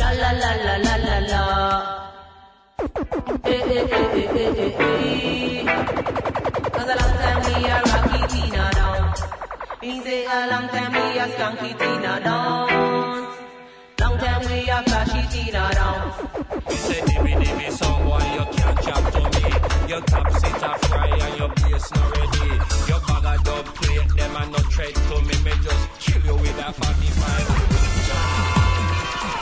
La la la la la la la. Hey. Cause a long time we a Rocky Tina down. He say a long time we a Skunky Tina down. Long time we are Flashy Tina down. He say, Dibby Dibby song, why you can't chat to me? Your top seat are fry and your bass not ready. Your bag of dub plate, them a not tread to me. Me just chill you with a 45.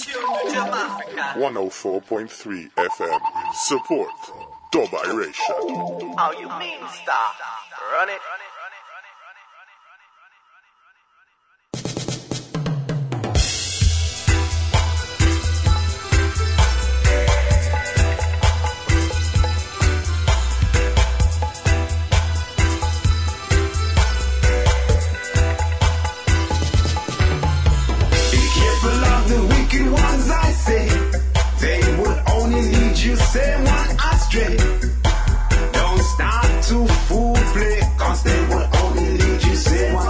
104.3 FM. Support. Dubai Ratio. How oh, you mean, star? Run it. Run it. c'est moi Astray. Don't start to fool play, cause they will only lead you, c'est moi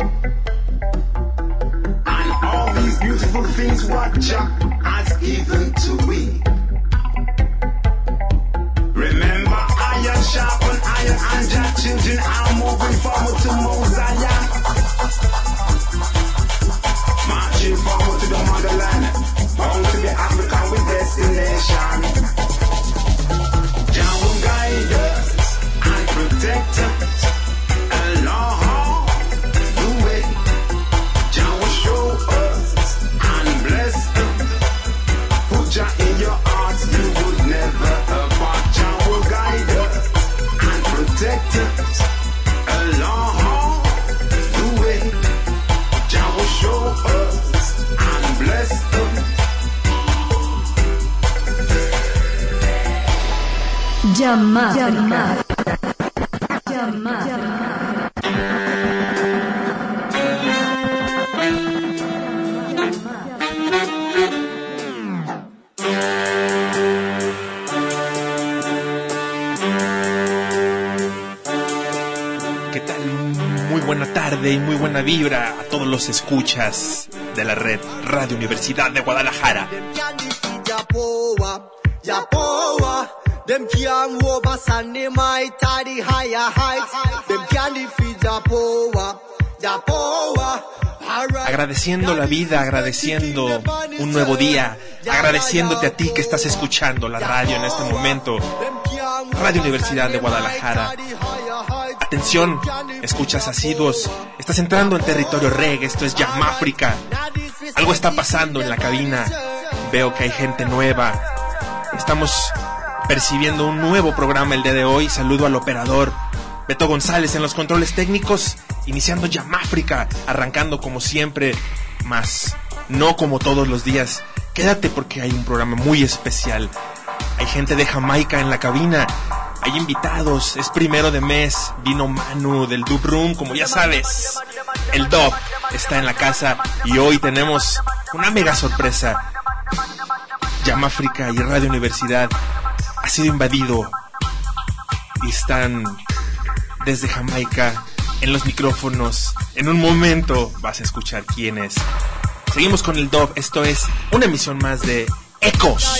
los escuchas de la red Radio Universidad de Guadalajara. Them can't over Sunday might the higher heights. Them can't defeat the power, the power. Alright. Agradeciendo la vida, agradeciendo un nuevo día, agradeciéndote a ti que estás escuchando la radio en este momento. Radio Universidad de Guadalajara. Atención, escuchas asiduos, estás entrando en territorio reggae, esto es Jam África. Algo está pasando en la cabina, veo que hay gente nueva. Estamos percibiendo un nuevo programa el día de hoy. Saludo al operador Beto González en los controles técnicos, iniciando Jam África, arrancando como siempre, más no como todos los días. Quédate porque hay un programa muy especial. Hay gente de Jamaica en la cabina. Hay invitados, es primero de mes, vino Manu del Dub Room, como ya sabes. El Dub está en la casa y hoy tenemos una mega sorpresa. Jam África y Radio Universidad ha sido invadido y están desde Jamaica en los micrófonos. En un momento vas a escuchar quién es. Seguimos con el Dub, esto es una emisión más de Ecos.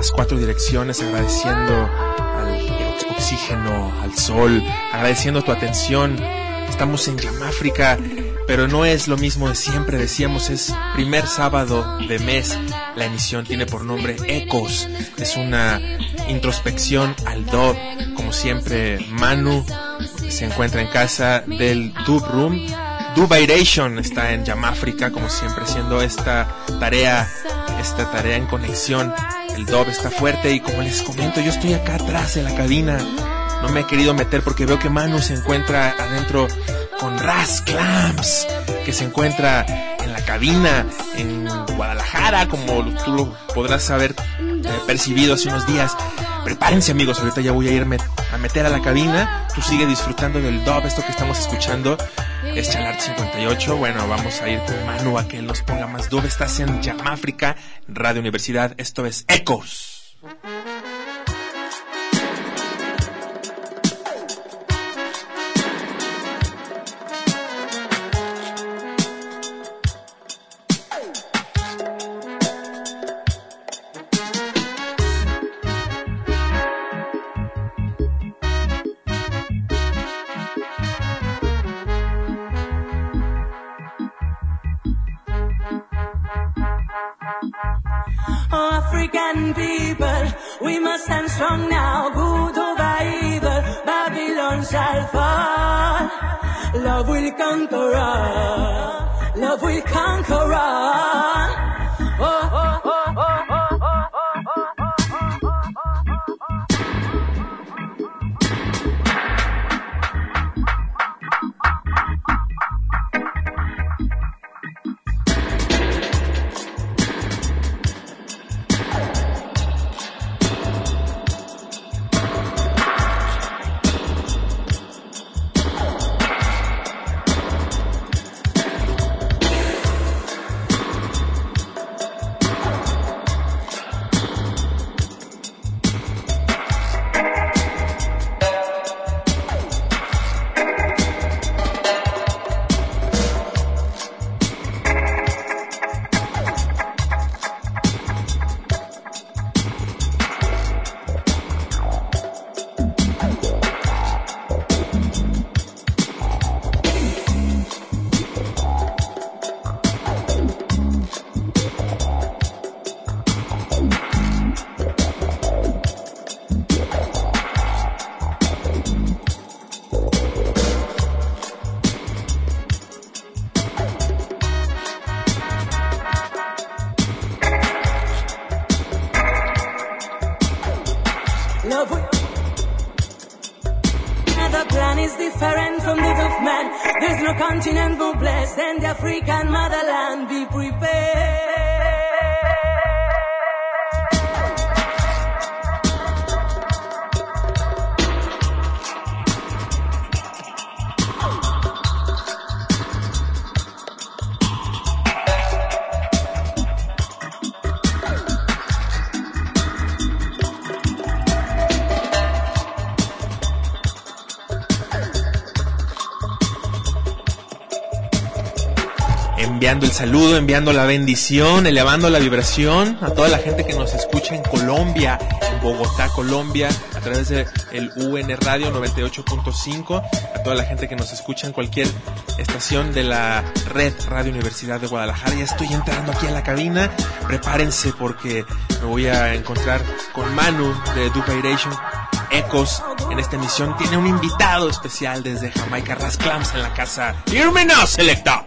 las cuatro direcciones, agradeciendo al ox- oxígeno, al sol, agradeciendo tu atención. Estamos en Yamáfrica, pero no es lo mismo de siempre, decíamos, es primer sábado de mes. La emisión tiene por nombre Ecos, es una introspección al dub, como siempre Manu se encuentra en casa del Dub Room. Dubairation está en Yamáfrica, como siempre, haciendo esta tarea, esta tarea en conexión. El dub está fuerte y como les comento, yo estoy acá atrás de la cabina. No me he querido meter porque veo que Manu se encuentra adentro con Ras Clams, que se encuentra en la cabina en Guadalajara, como tú lo podrás haber eh, percibido hace unos días. Prepárense amigos, ahorita ya voy a irme a meter a la cabina. Tú sigue disfrutando del dub, esto que estamos escuchando es Chalart 58. Bueno, vamos a ir con Manu a que nos ponga más dub. Estás en Yamáfrica, Radio Universidad. Esto es Ecos. Strong now. Good over evil, Babylon shall fall. Love will conquer all. Love will conquer all. Enviando el saludo, enviando la bendición, elevando la vibración a toda la gente que nos escucha en Colombia, en Bogotá, Colombia, a través de el UN Radio 98.5, a toda la gente que nos escucha en cualquier estación de la red Radio Universidad de Guadalajara. Ya estoy entrando aquí a la cabina, prepárense porque me voy a encontrar con Manu de Dupairation Ecos en esta emisión. Tiene un invitado especial desde Jamaica, Ras Clams en la casa. Hear me now, selecta.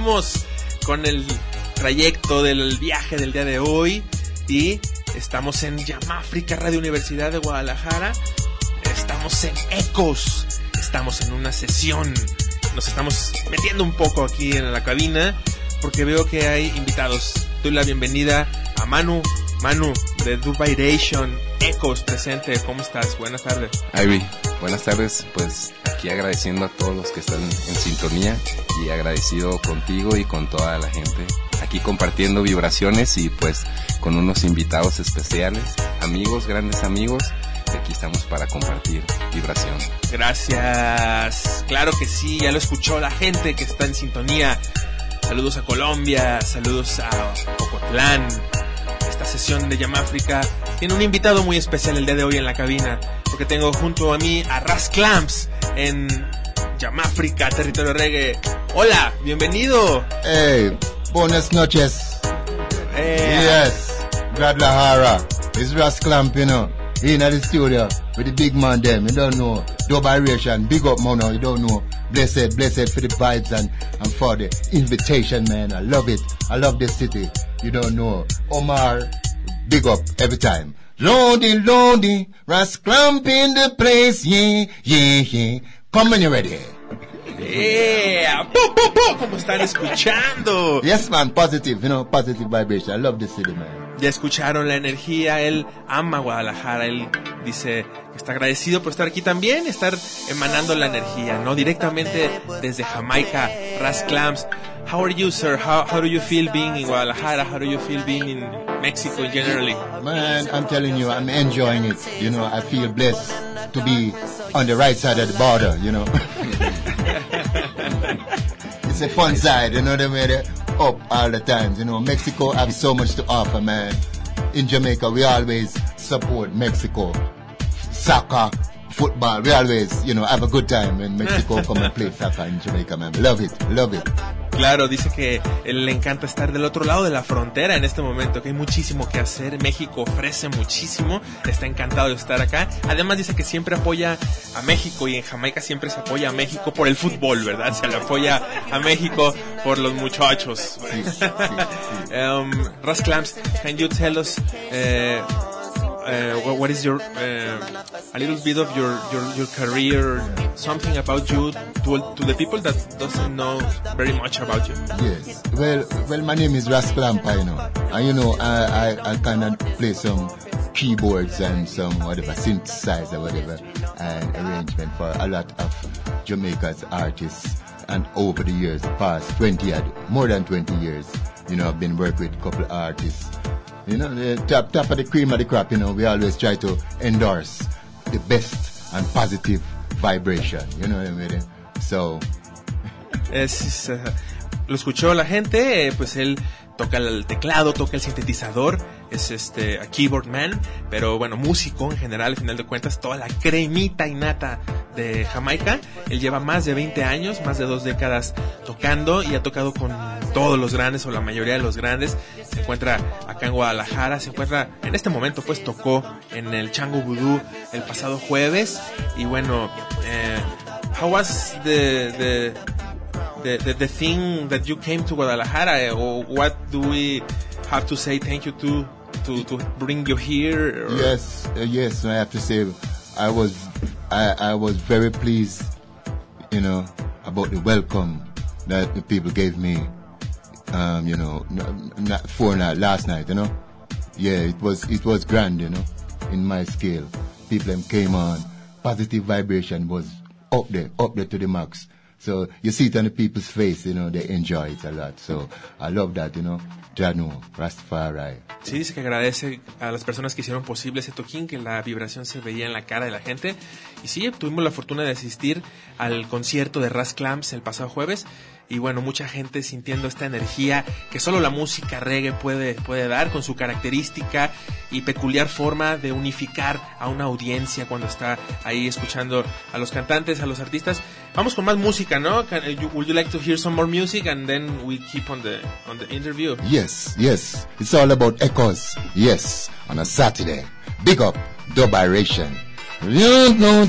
Seguimos con el trayecto del viaje del día de hoy y estamos en Yamáfrica Radio Universidad de Guadalajara. Estamos en Ecos. Estamos en una sesión. Nos estamos metiendo un poco aquí en la cabina porque veo que hay invitados. Doy la bienvenida a Manu. Manu de Dubairation Ecos presente. ¿Cómo estás? Buenas tardes. Ivy, buenas tardes. Pues aquí agradeciendo a todos los que están en sintonía y agradecido contigo y con toda la gente. Aquí compartiendo vibraciones y pues con unos invitados especiales, amigos, grandes amigos. Aquí estamos para compartir vibración. Gracias. Claro que sí, ya lo escuchó la gente que está en sintonía. Saludos a Colombia, saludos a Ocotlán. Esta sesión de Yamáfrica tiene un invitado muy especial el día de hoy en la cabina, porque tengo junto a mí a Ras Clamps en Yamáfrica, territorio reggae. Hola, bienvenido. Hey, buenas noches. Eh, Yes, Guadalajara. It's Ras Clamp, you know. In the studio with the big man them, you don't know. Dubiration, big up mono, you don't know. Blessed, blessed for the vibes and, and for the invitation, man. I love it. I love this city. You don't know. Omar, big up every time. Lordy, Lordy, Ras Clamp in the place, yeah, yeah, yeah. Come when you're ready. Yeah, ¡Pum, pum, pum! ¿Cómo están escuchando? Yes, man, positive, you know, positive vibration. I love this city, man. Ya escucharon la energía, él ama Guadalajara, él dice que está agradecido por estar aquí también, estar emanando la energía, ¿no? Directamente desde Jamaica, Ras Clams. How are you, sir? How, how do you feel being in Guadalajara? How do you feel being in Mexico generally? Man, I'm telling you, I'm enjoying it. You know, I feel blessed to be on the right side of the border, you know. it's a fun side, you know, they made it up all the times. You know, Mexico have so much to offer, man. In Jamaica, we always support Mexico. Soccer, football, we always, you know, have a good time when Mexico come and play soccer in Jamaica, man. Love it, love it. Claro, dice que le encanta estar del otro lado de la frontera en este momento, que hay muchísimo que hacer. México ofrece muchísimo, está encantado de estar acá. Además dice que siempre apoya a México y en Jamaica siempre se apoya a México por el fútbol, ¿verdad? Se le apoya a México por los muchachos. um, Russ Clamps, can you tell us uh, uh, what, is your uh, a little bit of your, your, your career, something about you to, to the people that doesn't know very much about you? Yes. Well, well, my name is Ras Clampa, you know. And you know, I, I, I kind of play some keyboards and some whatever, synthesizer, whatever, and arrangement for a lot of Jamaica's artists. And over the years, the past 20, more than 20 years, you know, I've been working with a couple of artists. You know, the top, top of the cream of the crop, you know, we always try to endorse the best and positive vibration, you know what I mean? So, Es, eh, lo escuchó la gente, eh, pues él toca el teclado, toca el sintetizador, es este a keyboard man, pero bueno, músico en general, al final de cuentas, toda la cremita innata de Jamaica. Él lleva más de 20 años, más de dos décadas tocando y ha tocado con todos los grandes o la mayoría de los grandes. Se encuentra acá en Guadalajara, se encuentra en este momento, pues tocó en el Chango Voodoo el pasado jueves y bueno, eh, how was the, the the, the, the thing that you came to Guadalajara, eh, or what do we have to say thank you to to, to bring you here? or- Yes, uh, yes. I have to say, I was, I, I was very pleased, you know, about the welcome that the people gave me. Um, you know, not for night, last night, you know. Yeah, it was, it was grand, you know, in my scale. People came on, positive vibration was up there, up there to the max. So you see it on the people's face, you know, they enjoy it a lot. So I love that, you know. Janu, Rastafari. Sí, dice que agradece a las personas que hicieron posible ese toquín, que la vibración se veía en la cara de la gente. Y sí, tuvimos la fortuna de asistir al concierto de Ras Clamps el pasado jueves. Y bueno, mucha gente sintiendo esta energía que solo la música reggae puede, puede dar con su característica y peculiar forma de unificar a una audiencia cuando está ahí escuchando a los cantantes, a los artistas. Vamos con más música, ¿no? Can- eh, you- would you like to hear some more music and then we keep on the on the interview? Yes, yes. It's all about echoes. Yes, on a Saturday. Big up, Dubiration. You know,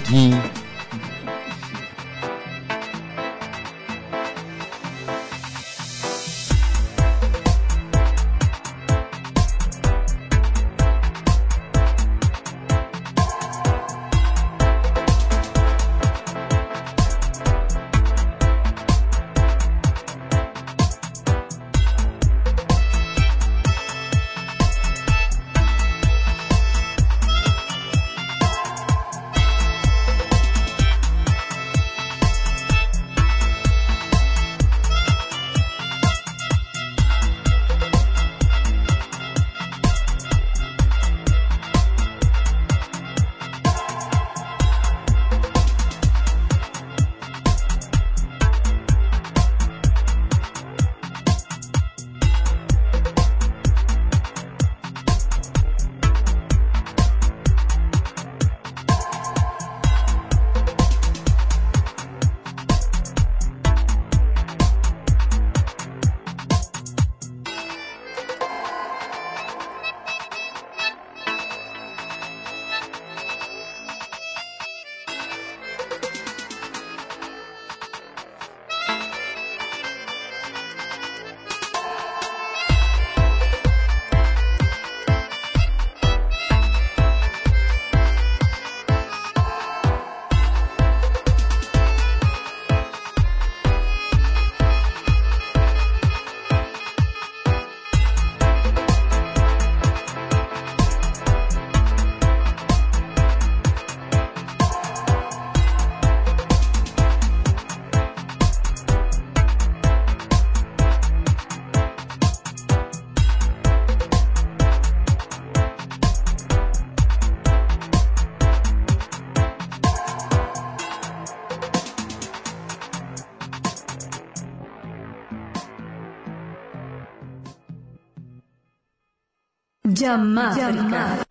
Llamada.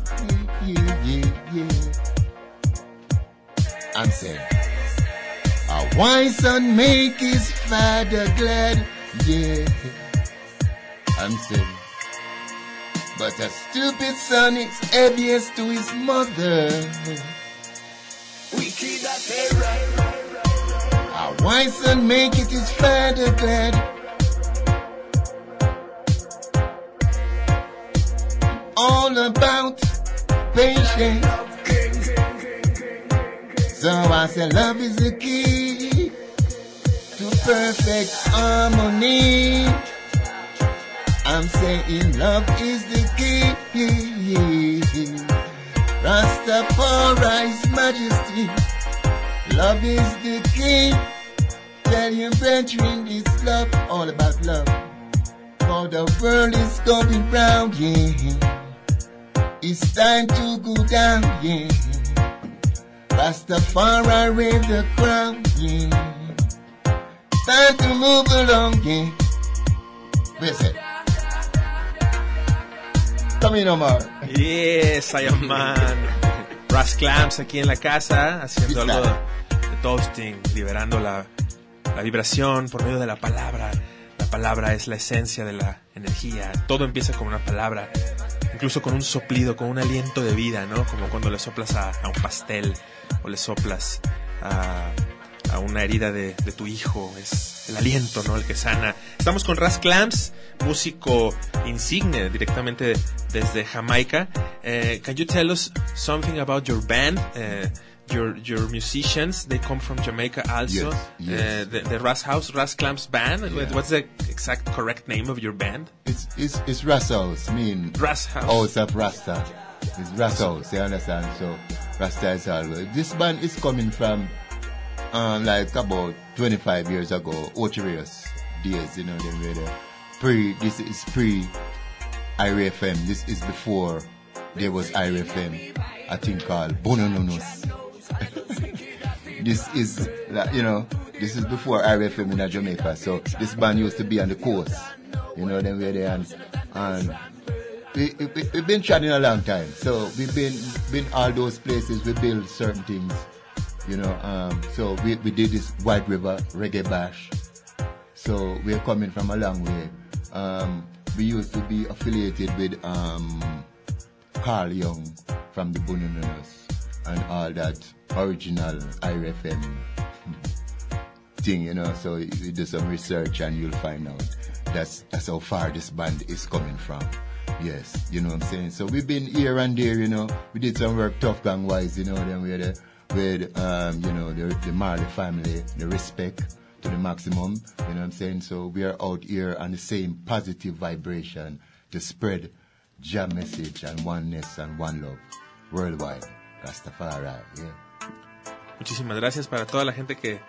Why son make his father glad? Yeah, I'm saying, But a stupid son is obvious to his mother. Wicked as a right. A wise son make it his father glad. All about patience. So I say love is the key perfect harmony. I'm saying love is the key. Rastafari's majesty. Love is the key. Tell your brethren it's love, all about love. For the world is going round, yeah. It's time to go down, yeah. Rastafari wave the crown, yeah. Time to move along, yeah. Listen. Come in, Omar. Yes, I am man. Ras Clamps aquí en la casa, haciendo algo de toasting, liberando la, la vibración por medio de la palabra. La palabra es la esencia de la energía. Todo empieza con una palabra, incluso con un soplido, con un aliento de vida, ¿no? Como cuando le soplas a, a un pastel o le soplas a, a una herida de, de, tu hijo. Es el aliento, ¿no? El que sana. Estamos con Ras Clamps, músico insigne directamente desde Jamaica. Uh, can you tell us something about your band? Uh, your your musicians they come from Jamaica also. Yes, yes. Uh, the, the Ras House Ras Clamps band. Yeah. What's the exact correct name of your band? It's it's it's Ras House. I mean Ras House. House of Rasta. It's Ras House. You understand? So Rasta is all. This band is coming from um, like about 25 years ago, Ocherius days. You know, made a pre. This is pre IRFM. This is before there was IRFM. I think called Bonononos. this is, you know, this is before RFM in Jamaica. So this band used to be on the coast. You know, then we're there and, and we, we, we've been chatting a long time. So we've been, been all those places, we build certain things. You know, um, so we, we did this White River Reggae Bash. So we're coming from a long way. Um, we used to be affiliated with um, Carl Young from the Bonononos and all that original IRFM thing, you know. So you do some research and you'll find out that's that's how far this band is coming from. Yes, you know what I'm saying. So we've been here and there, you know. We did some work tough gang wise, you know. Then we had a, with um, you know the the Marley family, the respect to the maximum. You know what I'm saying. So we are out here on the same positive vibration to spread jam message and oneness and one love worldwide. Rastafari, yeah. Muchísimas gracias para toda la gente que,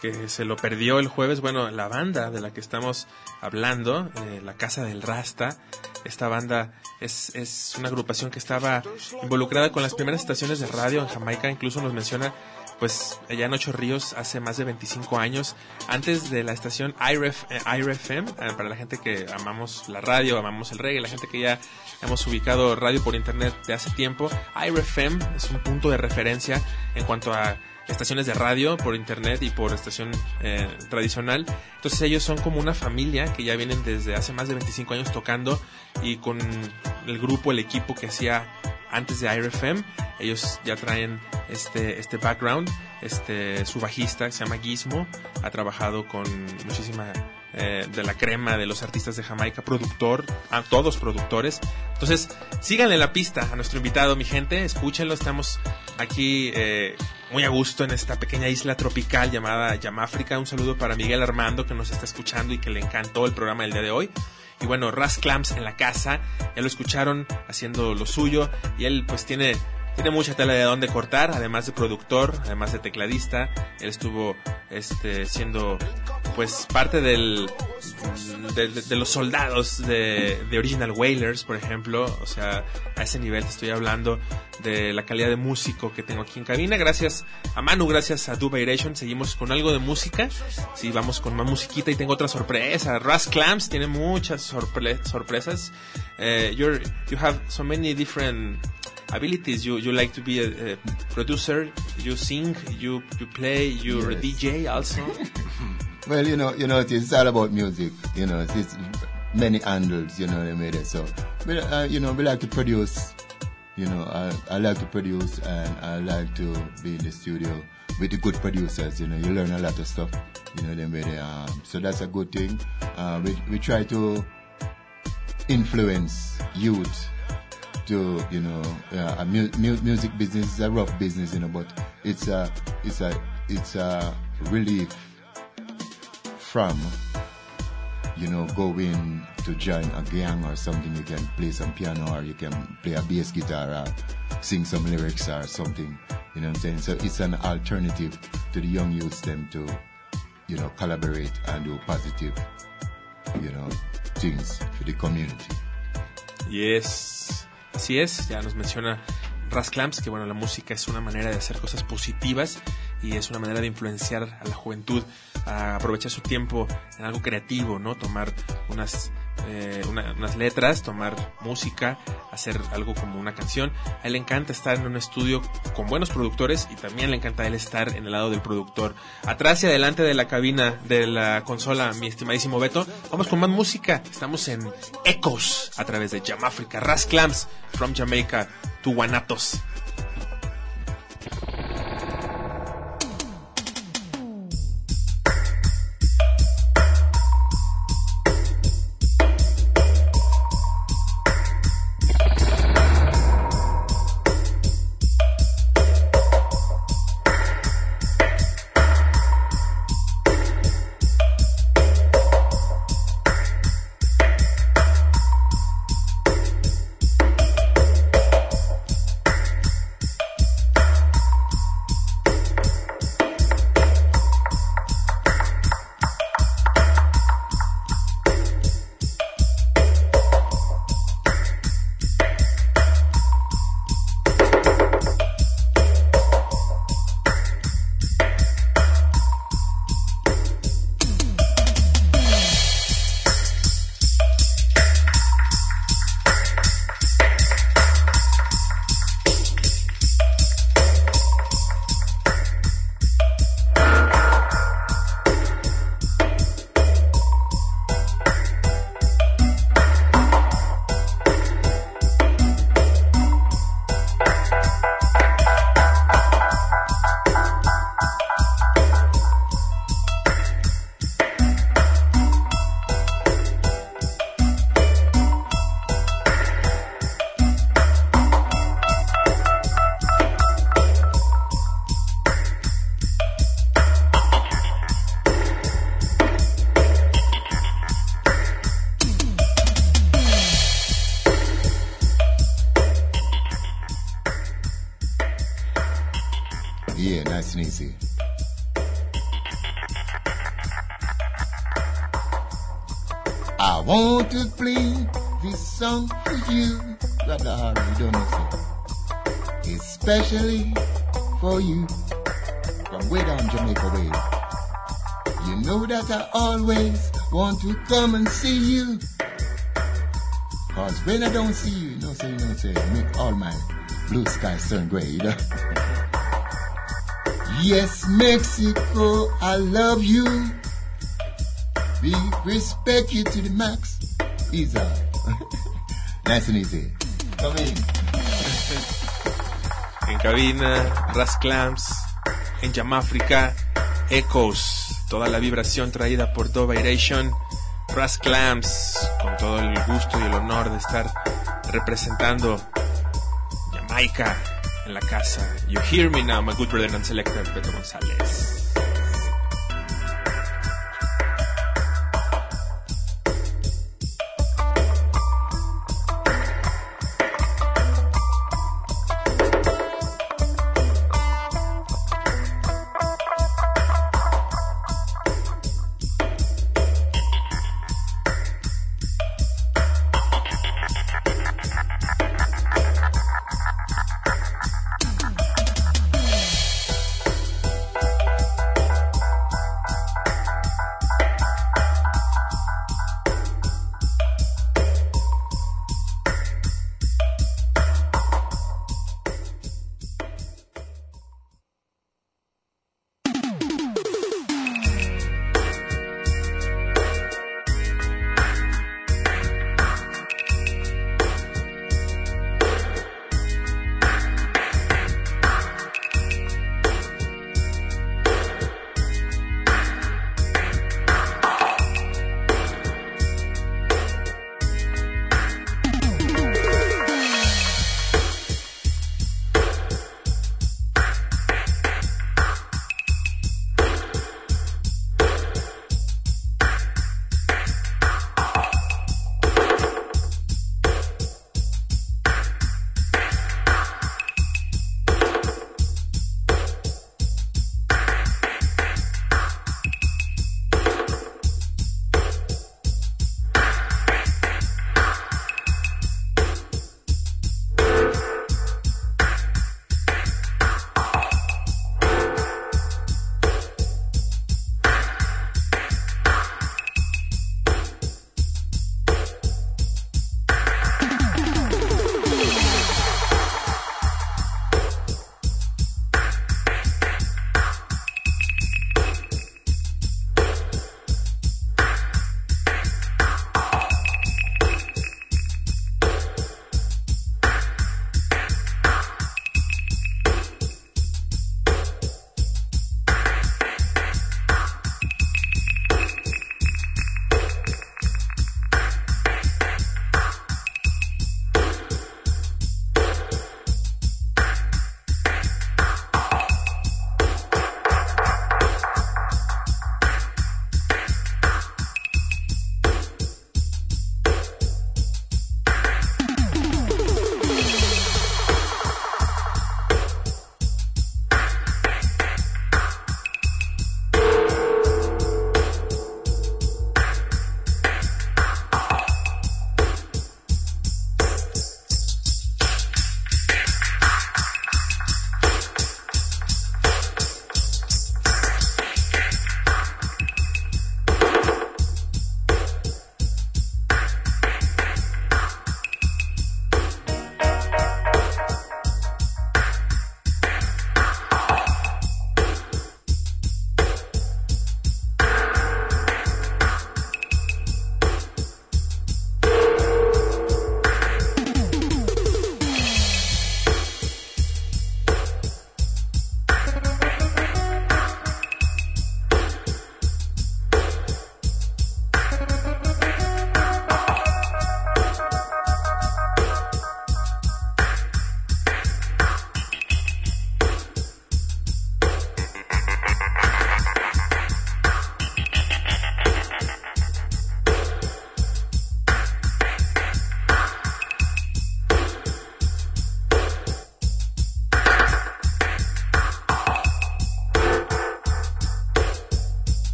que se lo perdió el jueves. Bueno, la banda de la que estamos hablando, eh, la Casa del Rasta, esta banda es, es una agrupación que estaba involucrada con las primeras estaciones de radio en Jamaica, incluso nos menciona pues allá en Ocho Ríos hace más de 25 años, antes de la estación IRF, eh, IRFM, eh, para la gente que amamos la radio, amamos el reggae, la gente que ya hemos ubicado radio por internet de hace tiempo, IRFM es un punto de referencia en cuanto a estaciones de radio por internet y por estación eh, tradicional. Entonces ellos son como una familia que ya vienen desde hace más de 25 años tocando y con el grupo, el equipo que hacía antes de IRFM, ellos ya traen este, este background. Este, su bajista se llama Gizmo ha trabajado con muchísima eh, de la crema de los artistas de Jamaica, productor, a todos productores. Entonces, síganle la pista a nuestro invitado, mi gente, escúchenlo, estamos aquí eh, muy a gusto en esta pequeña isla tropical llamada Yamáfrica. Un saludo para Miguel Armando que nos está escuchando y que le encantó el programa del día de hoy. Y bueno, Ras Clamps en la casa, ya lo escucharon haciendo lo suyo y él pues tiene tiene mucha tela de dónde cortar, además de productor, además de tecladista. Él estuvo este, siendo pues parte del, de, los soldados de, de, Original Wailers, por ejemplo. O sea, a ese nivel te estoy hablando de la calidad de músico que tengo aquí en cabina. Gracias a Manu, gracias a Dubairation. Seguimos con algo de música. Sí, vamos con más musiquita y tengo otra sorpresa. Ras Clamps tiene muchas sorpre sorpresas. You're, you have so many different abilities. You you like to be a, a producer. You sing. You you play. You're yes. a DJ also. well, you know, you know, it's all about music. You know, it's, many handles. You know, they made it. So, but, uh, you know, we like to produce. You know, I, I like to produce and I like to be in the studio with the good producers. You know, you learn a lot of stuff. You know, they made it. Um, so that's a good thing. Uh, we we try to influence youth to you know uh, a mu- mu- music business is a rough business, you know, but it's a it's a it's a relief from you know going to join a gang or something. You can play some piano or you can play a bass guitar or sing some lyrics or something. You know what I'm saying? So it's an alternative to the young youths them to you know collaborate and do positive you know things for the community. Yes. Así es, ya nos menciona Ras Clamps que bueno, la música es una manera de hacer cosas positivas y es una manera de influenciar a la juventud a aprovechar su tiempo en algo creativo, ¿no? Tomar unas, eh, una- unas letras, tomar música, hacer algo como una canción. A él le encanta estar en un estudio con buenos productores y también le encanta a él estar en el lado del productor. Atrás y adelante de la cabina de la consola, mi estimadísimo Beto, vamos con más música. Estamos en Echoes a través de Jam Africa. Ras Clamps from Jamaica to Guanatos. Song for you, Brother Harry, don't you? Especially for you from way down Jamaica way. You know that I always want to come and see you. Cause when I don't see you, know, say, know, say, make all my blue skies turn gray, you know. Yes, Mexico, I love you. We respect you to the max. Easy. nice and easy. Come in. En cabina, Ras Clamps, en Jamafrica, Echoes, toda la vibración traída por Doviration, Ras Clamps, con todo el gusto y el honor de estar representando Jamaica en la casa. You hear me now, my good brother and selector, Pedro González.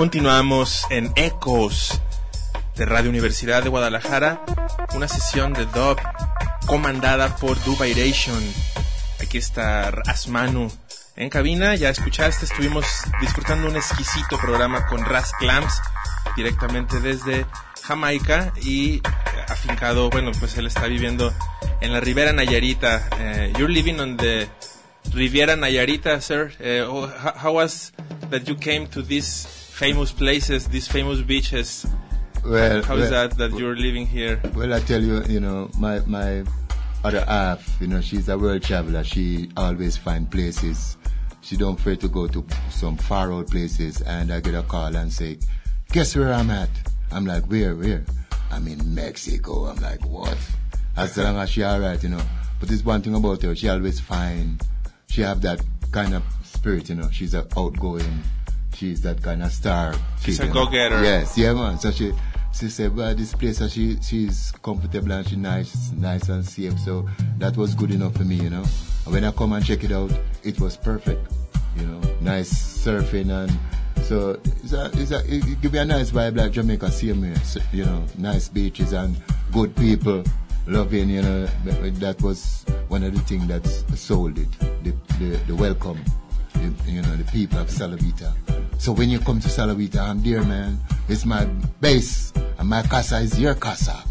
Continuamos en Ecos de Radio Universidad de Guadalajara, una sesión de dub comandada por Dubairation. Aquí está Asmanu en cabina, ya escuchaste, estuvimos disfrutando un exquisito programa con Ras Clams directamente desde Jamaica y afincado, bueno, pues él está viviendo en la Ribera Nayarita. Eh, you're living on the Riviera Nayarita, sir. Uh, how, how was that you came to these famous places, these famous beaches? Well, how is well, that that you're living here? Well, I tell you, you know, my my other half, you know, she's a world traveler. She always find places. She don't afraid to go to some far out places. And I get a call and say, "Guess where I'm at?" I'm like, "Where? Where?" I'm in Mexico. I'm like, "What?" As long as she alright, you know. But there's one thing about her. She always find. She have that kind of spirit, you know. She's a outgoing. She's that kind of star. She's a go-getter. Yes, yeah, man. So she she said, well, this place, she she's comfortable and she's nice, nice and safe. So that was good enough for me, you know. And when I come and check it out, it was perfect, you know. Nice surfing and so it's a, it's a, it, give me a nice vibe like Jamaica, same here, you know. Nice beaches and good people, loving, you know. That that was one of the things that sold it, the the, the welcome, you know, the people of Salavita. So when you come to Salavita, I'm there, man. It's my base, and my casa is your casa.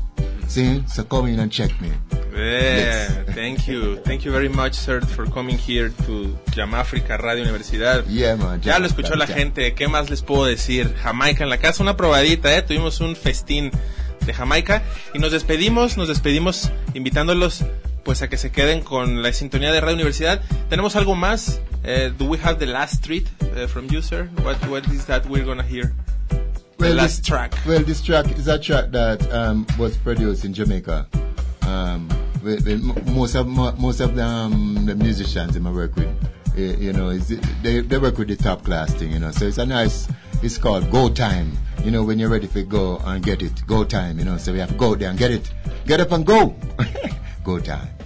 See? So come in and check me. Yeah, thank you. Thank you very much, sir, for coming here to Jamafrica Radio Universidad. Yeah, man. Ya lo escuchó la gente. ¿Qué más les puedo decir? Jamaica en la casa, una probadita, ¿eh? Tuvimos un festín de Jamaica y nos despedimos, nos despedimos invitándolos pues a que se queden con la sintonía de Radio Universidad. ¿Tenemos algo más? Eh, do we have the last treat eh, from you, sir? What, what is that we're gonna hear? the last this, track. Well, this track is a track that um, was produced in Jamaica. Um, with, with most of most of the, um, the musicians in my work with, you know, is they they work with the top class thing, you know. So it's a nice. It's called Go Time. You know, when you're ready for go and get it, go time. You know, so we have to go there and get it. Get up and go. go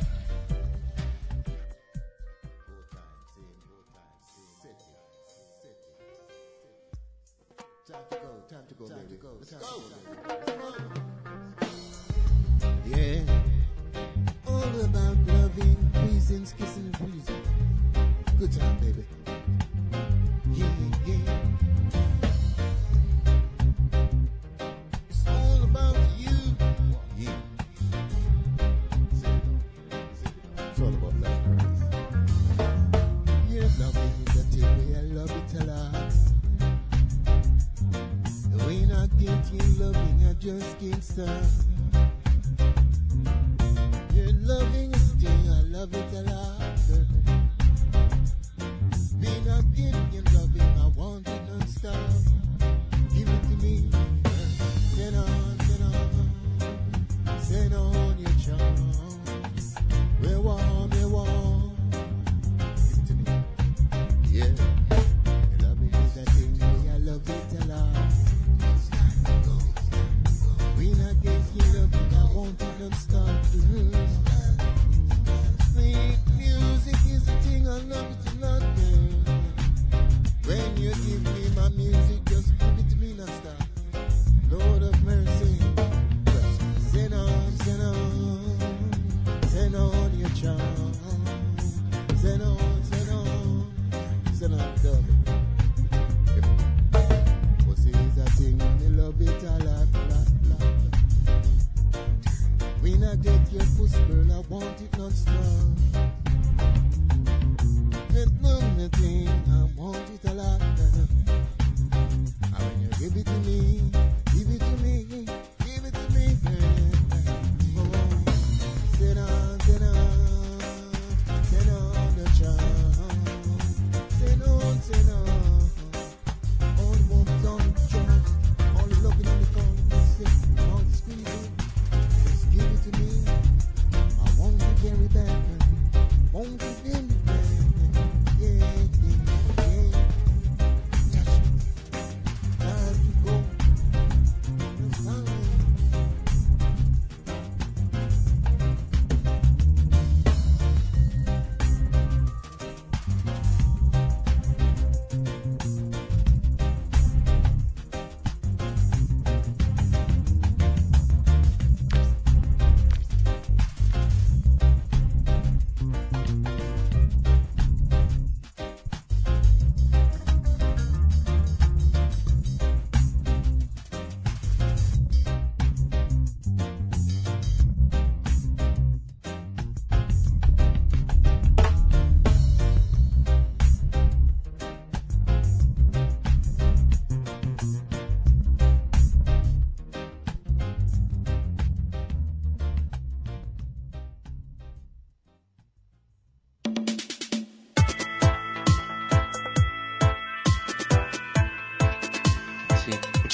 just can't stop.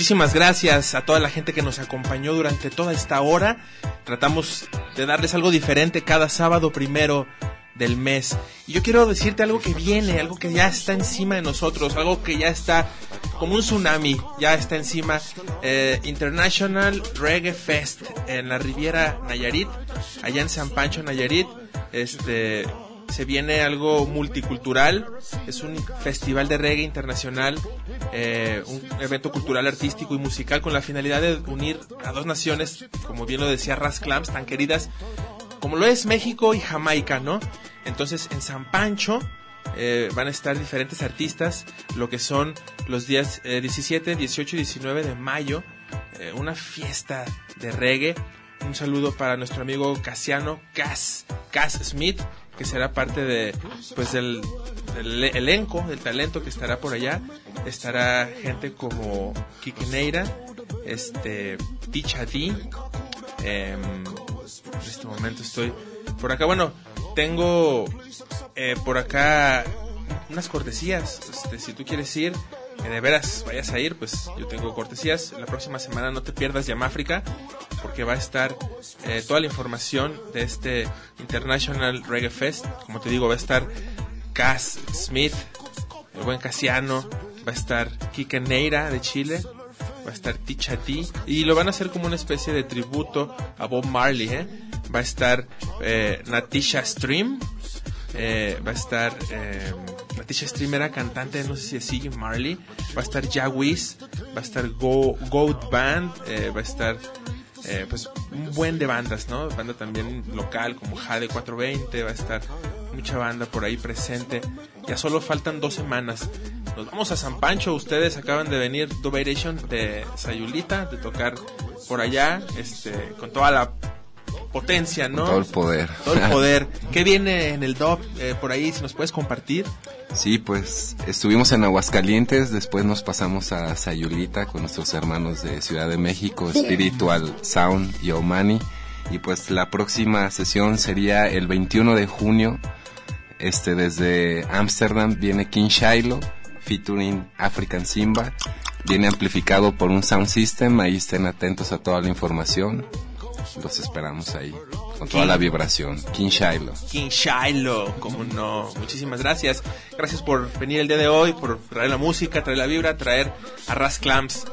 Muchísimas gracias a toda la gente que nos acompañó durante toda esta hora. Tratamos de darles algo diferente cada sábado primero del mes. Y yo quiero decirte algo que viene, algo que ya está encima de nosotros, algo que ya está como un tsunami, ya está encima. Eh, International Reggae Fest en la Riviera Nayarit, allá en San Pancho, Nayarit. Este, se viene algo multicultural, es un festival de reggae internacional, eh, un evento cultural, artístico y musical con la finalidad de unir a dos naciones, como bien lo decía Ras Clams, tan queridas como lo es México y Jamaica, ¿no? Entonces en San Pancho eh, van a estar diferentes artistas, lo que son los días eh, 17, 18 y 19 de mayo, eh, una fiesta de reggae. Un saludo para nuestro amigo Casiano Cass, Cass Smith, que será parte de pues del, elenco, del talento que estará por allá. Estará gente como Kike Neira, este, Ticha D, em, en este momento estoy por acá. Bueno, tengo eh, por acá unas cortesías. Este, si tú quieres ir, que de veras vayas a ir, pues yo tengo cortesías. La próxima semana no te pierdas Yamáfrica, porque va a estar eh, toda la información de este International Reggae Fest. Como te digo, va a estar Cass Smith, el buen Casiano, va a estar Kike Neira de Chile, va a estar Ticha T y lo van a hacer como una especie de tributo a Bob Marley, ¿eh? Va a estar eh, Natisha Stream, eh, va a estar Natisha Stream era cantante, no sé si es Siggy Marley, va a estar Jawis, va a estar Go, Goat Band, va a estar eh, pues un buen de bandas, ¿no? Banda también local como Jade 420, va a estar mucha banda por ahí presente. Ya solo faltan dos semanas. Nos vamos a San Pancho. Ustedes acaban de venir Duration de Sayulita, de tocar por allá, este, con toda la potencia, ¿no? Todo el poder. Todo el poder. ¿Qué viene en el dub eh, por ahí? Si nos puedes compartir. Sí, pues estuvimos en Aguascalientes, después nos pasamos a Sayulita con nuestros hermanos de Ciudad de México, Spiritual Sound y Omani. Y pues la próxima sesión sería el 21 de junio. Este desde Ámsterdam viene King Shiloh, featuring African Simba. Viene amplificado por un sound system, ahí estén atentos a toda la información. Los esperamos ahí, con toda la vibración. King Shiloh. King Shiloh, como no. Muchísimas gracias. Gracias por venir el día de hoy, por traer la música, traer la vibra, traer a Ras Clams.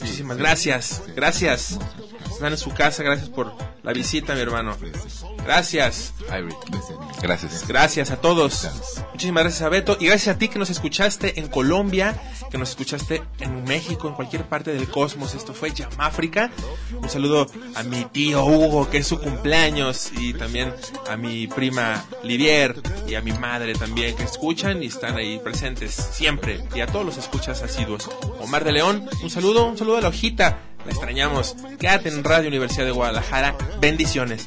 Muchísimas gracias. Gracias. Están en su casa, gracias por la visita, mi hermano. Gracias. Gracias. Gracias a todos. Muchísimas gracias a Beto y gracias a ti que nos escuchaste en Colombia, que nos escuchaste en México, en cualquier parte del cosmos. Esto fue Yamáfrica. Un saludo a mi tío Hugo, que es su cumpleaños, y también a mi prima Lidier y a mi madre también, que escuchan y están ahí presentes siempre. Y a todos los escuchas asiduos. Omar de León, un saludo, un saludo a la hojita. Extrañamos. Quédate en Radio Universidad de Guadalajara. Bendiciones.